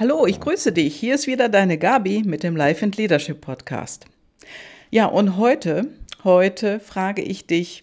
Hallo, ich grüße dich. Hier ist wieder deine Gabi mit dem Life and Leadership Podcast. Ja, und heute, heute frage ich dich,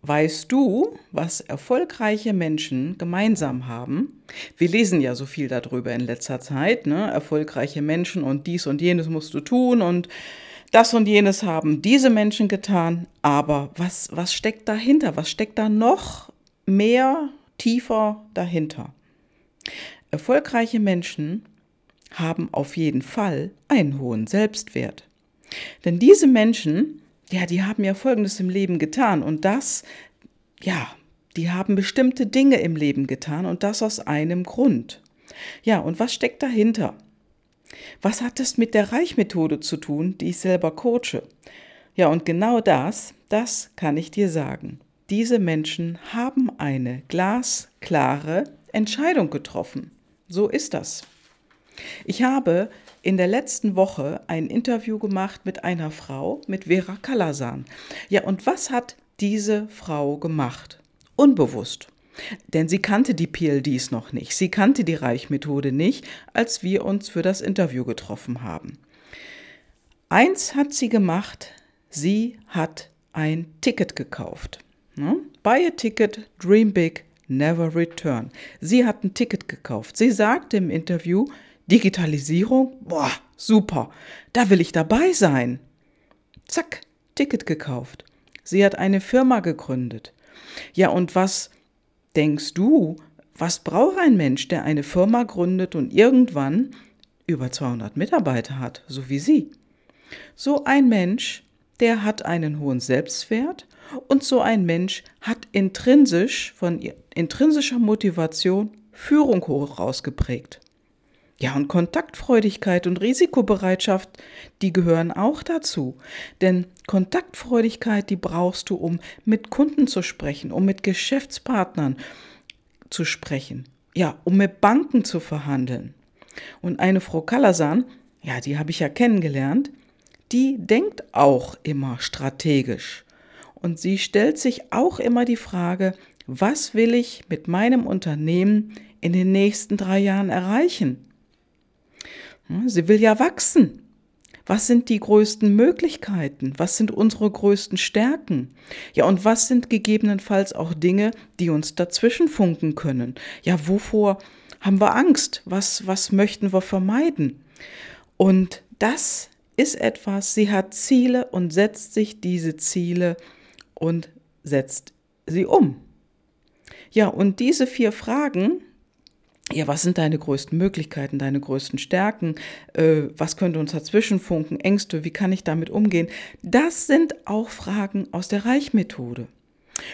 weißt du, was erfolgreiche Menschen gemeinsam haben? Wir lesen ja so viel darüber in letzter Zeit, ne? Erfolgreiche Menschen und dies und jenes musst du tun und das und jenes haben diese Menschen getan, aber was, was steckt dahinter? Was steckt da noch mehr tiefer dahinter? Erfolgreiche Menschen haben auf jeden Fall einen hohen Selbstwert. Denn diese Menschen, ja, die haben ja Folgendes im Leben getan und das, ja, die haben bestimmte Dinge im Leben getan und das aus einem Grund. Ja, und was steckt dahinter? Was hat das mit der Reichmethode zu tun, die ich selber coache? Ja, und genau das, das kann ich dir sagen. Diese Menschen haben eine glasklare Entscheidung getroffen. So ist das. Ich habe in der letzten Woche ein Interview gemacht mit einer Frau, mit Vera Kalasan. Ja, und was hat diese Frau gemacht? Unbewusst. Denn sie kannte die PLDs noch nicht. Sie kannte die Reichmethode nicht, als wir uns für das Interview getroffen haben. Eins hat sie gemacht, sie hat ein Ticket gekauft. Ne? Buy a ticket, dream big, Never Return. Sie hat ein Ticket gekauft. Sie sagte im Interview, Digitalisierung, boah, super, da will ich dabei sein. Zack, Ticket gekauft. Sie hat eine Firma gegründet. Ja, und was denkst du, was braucht ein Mensch, der eine Firma gründet und irgendwann über 200 Mitarbeiter hat, so wie sie? So ein Mensch, der hat einen hohen Selbstwert und so ein Mensch hat intrinsisch von intrinsischer Motivation Führung hoch rausgeprägt. Ja, und Kontaktfreudigkeit und Risikobereitschaft, die gehören auch dazu. Denn Kontaktfreudigkeit, die brauchst du, um mit Kunden zu sprechen, um mit Geschäftspartnern zu sprechen, ja, um mit Banken zu verhandeln. Und eine Frau Kalasan, ja, die habe ich ja kennengelernt, die denkt auch immer strategisch. Und sie stellt sich auch immer die Frage, was will ich mit meinem Unternehmen in den nächsten drei Jahren erreichen? Sie will ja wachsen. Was sind die größten Möglichkeiten? Was sind unsere größten Stärken? Ja, und was sind gegebenenfalls auch Dinge, die uns dazwischen funken können? Ja, wovor haben wir Angst? Was, was möchten wir vermeiden? Und das ist etwas, sie hat Ziele und setzt sich diese Ziele und setzt sie um. Ja, und diese vier Fragen, ja, was sind deine größten Möglichkeiten, deine größten Stärken? Äh, was könnte uns dazwischen funken? Ängste, wie kann ich damit umgehen? Das sind auch Fragen aus der Reichmethode.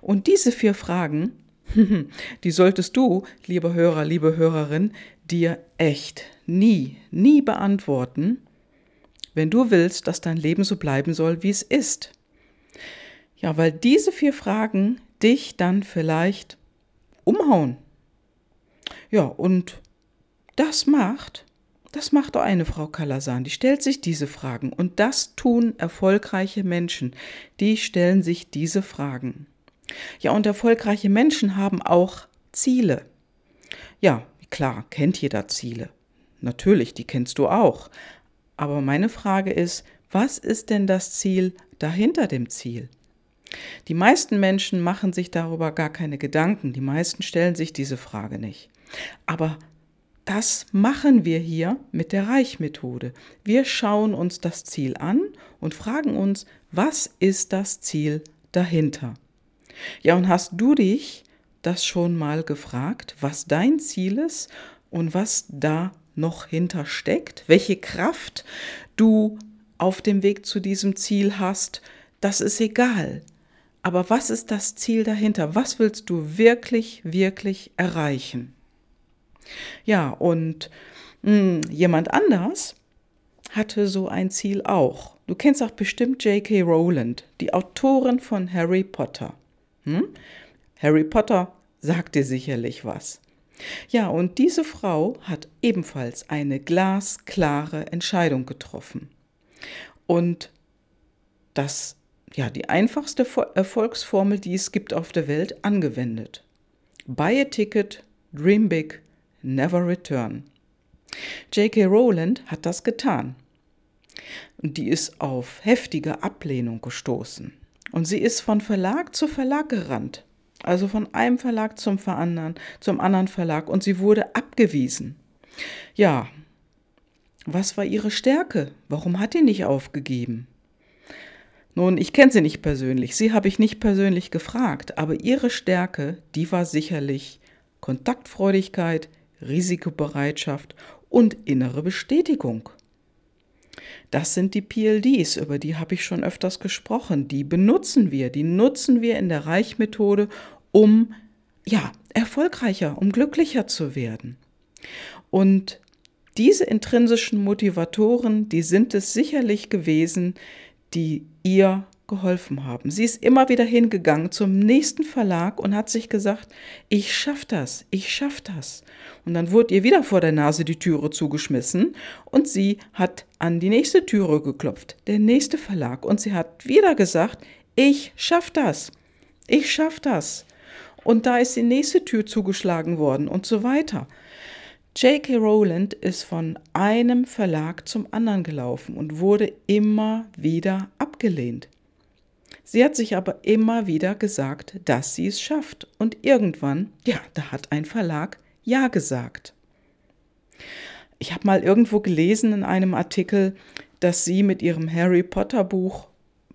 Und diese vier Fragen, die solltest du, lieber Hörer, liebe Hörerin, dir echt nie, nie beantworten, wenn du willst, dass dein Leben so bleiben soll, wie es ist. Ja, weil diese vier Fragen dich dann vielleicht umhauen. Ja, und das macht, das macht auch eine Frau Kalasan, die stellt sich diese Fragen. Und das tun erfolgreiche Menschen, die stellen sich diese Fragen. Ja, und erfolgreiche Menschen haben auch Ziele. Ja, klar, kennt jeder Ziele. Natürlich, die kennst du auch. Aber meine Frage ist, was ist denn das Ziel dahinter dem Ziel? Die meisten Menschen machen sich darüber gar keine Gedanken, die meisten stellen sich diese Frage nicht. Aber das machen wir hier mit der Reichmethode. Wir schauen uns das Ziel an und fragen uns, was ist das Ziel dahinter? Ja, und hast du dich das schon mal gefragt, was dein Ziel ist und was da noch hintersteckt, welche Kraft du auf dem Weg zu diesem Ziel hast, das ist egal. Aber was ist das Ziel dahinter? Was willst du wirklich, wirklich erreichen? Ja, und mh, hm, jemand anders hatte so ein Ziel auch. Du kennst auch bestimmt J.K. Rowland, die Autorin von Harry Potter. Hm? Harry Potter sagt dir sicherlich was. Ja, und diese Frau hat ebenfalls eine glasklare Entscheidung getroffen. Und das ja, die einfachste Erfolgsformel, die es gibt auf der Welt, angewendet. Buy a ticket, dream big, Never Return. J.K. Rowland hat das getan. Und die ist auf heftige Ablehnung gestoßen. Und sie ist von Verlag zu Verlag gerannt. Also von einem Verlag zum anderen, zum anderen Verlag. Und sie wurde abgewiesen. Ja, was war ihre Stärke? Warum hat die nicht aufgegeben? Nun, ich kenne sie nicht persönlich, sie habe ich nicht persönlich gefragt, aber ihre Stärke, die war sicherlich Kontaktfreudigkeit, Risikobereitschaft und innere Bestätigung. Das sind die PLDs, über die habe ich schon öfters gesprochen. Die benutzen wir, die nutzen wir in der Reichmethode, um ja, erfolgreicher, um glücklicher zu werden. Und diese intrinsischen Motivatoren, die sind es sicherlich gewesen, die ihr geholfen haben. Sie ist immer wieder hingegangen zum nächsten Verlag und hat sich gesagt, ich schaff das, ich schaff das. Und dann wurde ihr wieder vor der Nase die Türe zugeschmissen und sie hat an die nächste Türe geklopft, der nächste Verlag und sie hat wieder gesagt, ich schaff das. Ich schaff das. Und da ist die nächste Tür zugeschlagen worden und so weiter. J.K. Rowland ist von einem Verlag zum anderen gelaufen und wurde immer wieder abgelehnt. Sie hat sich aber immer wieder gesagt, dass sie es schafft. Und irgendwann, ja, da hat ein Verlag Ja gesagt. Ich habe mal irgendwo gelesen in einem Artikel, dass sie mit ihrem Harry Potter Buch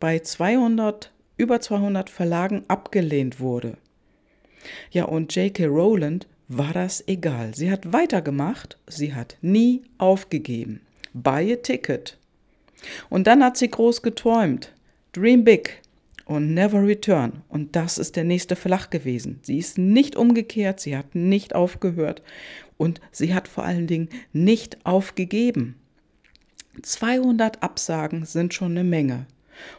bei 200, über 200 Verlagen abgelehnt wurde. Ja, und J.K. Rowland war das egal. Sie hat weitergemacht, sie hat nie aufgegeben. Buy a ticket. Und dann hat sie groß geträumt. Dream big und never return. Und das ist der nächste Verlag gewesen. Sie ist nicht umgekehrt, sie hat nicht aufgehört und sie hat vor allen Dingen nicht aufgegeben. 200 Absagen sind schon eine Menge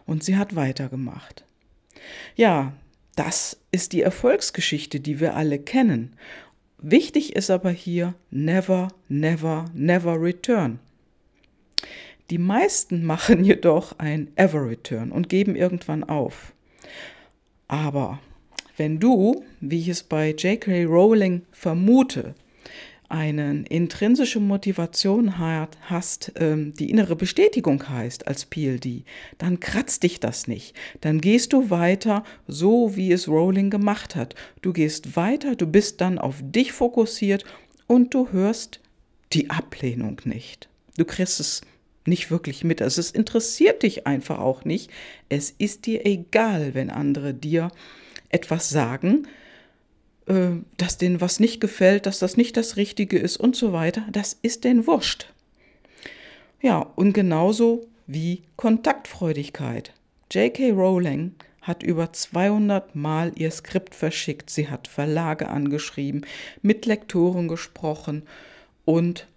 und sie hat weitergemacht. Ja, das ist die Erfolgsgeschichte, die wir alle kennen. Wichtig ist aber hier never, never, never return. Die meisten machen jedoch ein ever return und geben irgendwann auf. Aber wenn du, wie ich es bei J.K. Rowling vermute, eine intrinsische Motivation hast, ähm, die innere Bestätigung heißt als PLD, dann kratzt dich das nicht. Dann gehst du weiter, so wie es Rowling gemacht hat. Du gehst weiter, du bist dann auf dich fokussiert und du hörst die Ablehnung nicht. Du kriegst es nicht wirklich mit. Also es interessiert dich einfach auch nicht. Es ist dir egal, wenn andere dir etwas sagen, äh, dass denen was nicht gefällt, dass das nicht das Richtige ist und so weiter, das ist denen wurscht. Ja, und genauso wie Kontaktfreudigkeit. J.K. Rowling hat über 200 Mal ihr Skript verschickt. Sie hat Verlage angeschrieben, mit Lektoren gesprochen und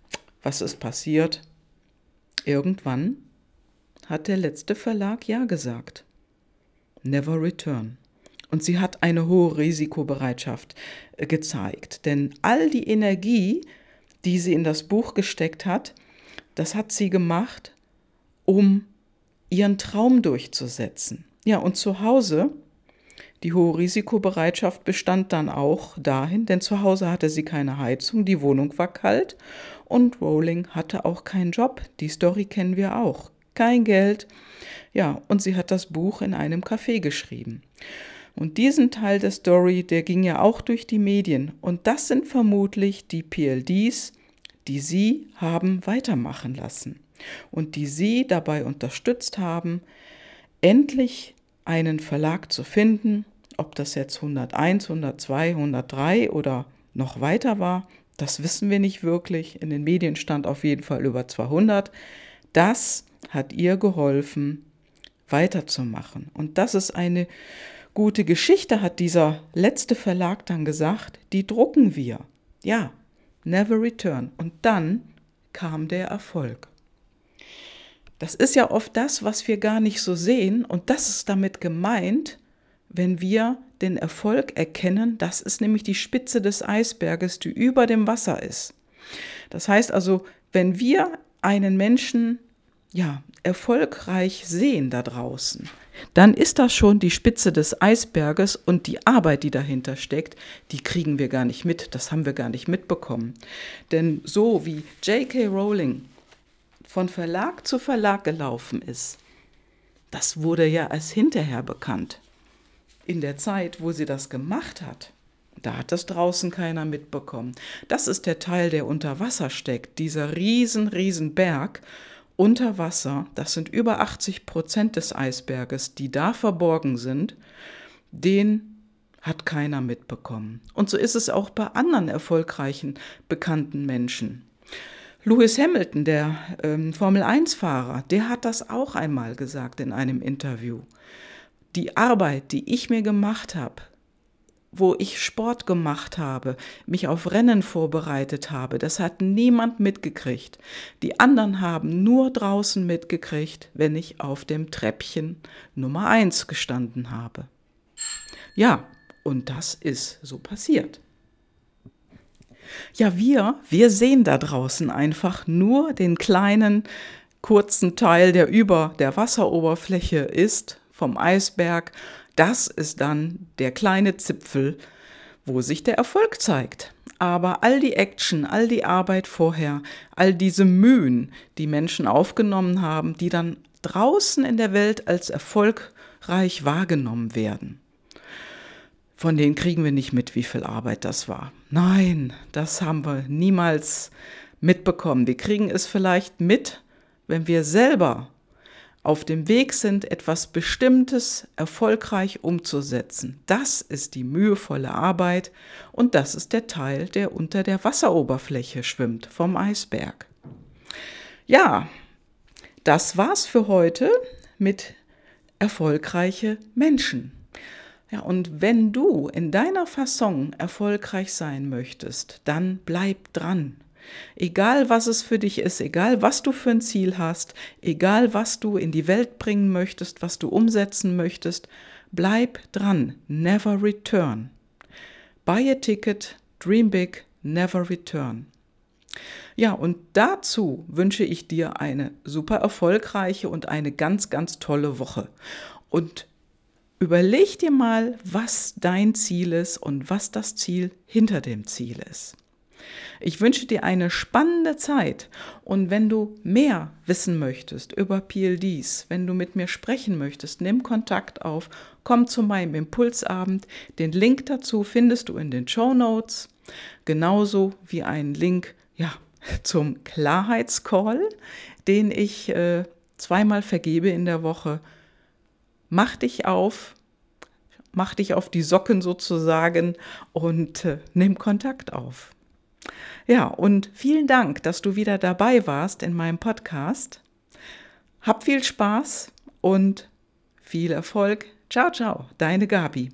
was ist passiert? Irgendwann hat der letzte Verlag Ja gesagt. Never return. Und sie hat eine hohe Risikobereitschaft äh, gezeigt. Denn all die Energie, die sie in das Buch gesteckt hat, das hat sie gemacht, um ihren Traum durchzusetzen. Ja, und zu Hause, die hohe Risikobereitschaft bestand dann auch dahin, denn zu Hause hatte sie keine Heizung, die Wohnung war kalt und Rowling hatte auch keinen Job. Die Story kennen wir auch. Kein Geld. Ja, und sie hat das Buch in einem Café geschrieben. Und diesen Teil der Story, der ging ja auch durch die Medien. Und das sind vermutlich die PLDs, die Sie haben weitermachen lassen und die Sie dabei unterstützt haben, endlich einen Verlag zu finden, ob das jetzt 101, 102, 103 oder noch weiter war, das wissen wir nicht wirklich. In den Medien stand auf jeden Fall über 200. Das hat ihr geholfen, weiterzumachen. Und das ist eine gute Geschichte, hat dieser letzte Verlag dann gesagt, die drucken wir. Ja, never return. Und dann kam der Erfolg. Das ist ja oft das, was wir gar nicht so sehen. Und das ist damit gemeint, wenn wir den Erfolg erkennen, das ist nämlich die Spitze des Eisberges, die über dem Wasser ist. Das heißt also, wenn wir einen Menschen ja erfolgreich sehen da draußen, dann ist das schon die Spitze des Eisberges und die Arbeit, die dahinter steckt, die kriegen wir gar nicht mit, das haben wir gar nicht mitbekommen. Denn so wie J.K. Rowling von Verlag zu Verlag gelaufen ist, das wurde ja erst hinterher bekannt. In der Zeit, wo sie das gemacht hat, da hat das draußen keiner mitbekommen. Das ist der Teil, der unter Wasser steckt, dieser riesen, riesen Berg unter Wasser, das sind über 80 Prozent des Eisberges, die da verborgen sind, den hat keiner mitbekommen. Und so ist es auch bei anderen erfolgreichen, bekannten Menschen. Lewis Hamilton, der ähm, Formel-1-Fahrer, der hat das auch einmal gesagt in einem Interview. Die Arbeit, die ich mir gemacht habe, wo ich Sport gemacht habe, mich auf Rennen vorbereitet habe, das hat niemand mitgekriegt. Die anderen haben nur draußen mitgekriegt, wenn ich auf dem Treppchen Nummer eins gestanden habe. Ja, und das ist so passiert. Ja, wir, wir sehen da draußen einfach nur den kleinen, kurzen Teil, der über der Wasseroberfläche ist, vom Eisberg das ist dann der kleine Zipfel, wo sich der Erfolg zeigt. Aber all die Action, all die Arbeit vorher, all diese Mühen, die Menschen aufgenommen haben, die dann draußen in der Welt als erfolgreich wahrgenommen werden, von denen kriegen wir nicht mit, wie viel Arbeit das war. Nein, das haben wir niemals mitbekommen. Wir kriegen es vielleicht mit, wenn wir selber auf dem Weg sind, etwas Bestimmtes erfolgreich umzusetzen. Das ist die mühevolle Arbeit und das ist der Teil, der unter der Wasseroberfläche schwimmt vom Eisberg. Ja, das war's für heute mit erfolgreiche Menschen. Ja, und wenn du in deiner Fasson erfolgreich sein möchtest, dann bleib dran. Egal was es für dich ist, egal was du für ein Ziel hast, egal was du in die Welt bringen möchtest, was du umsetzen möchtest, bleib dran, never return. Buy a ticket, dream big, never return. Ja, und dazu wünsche ich dir eine super erfolgreiche und eine ganz, ganz tolle Woche. Und überleg dir mal, was dein Ziel ist und was das Ziel hinter dem Ziel ist. Ich wünsche dir eine spannende Zeit und wenn du mehr wissen möchtest über PLDs, wenn du mit mir sprechen möchtest, nimm Kontakt auf, komm zu meinem Impulsabend. Den Link dazu findest du in den Show Notes, genauso wie einen Link ja, zum Klarheitscall, den ich äh, zweimal vergebe in der Woche. Mach dich auf, mach dich auf die Socken sozusagen und äh, nimm Kontakt auf. Ja, und vielen Dank, dass du wieder dabei warst in meinem Podcast. Hab viel Spaß und viel Erfolg. Ciao, ciao, deine Gabi.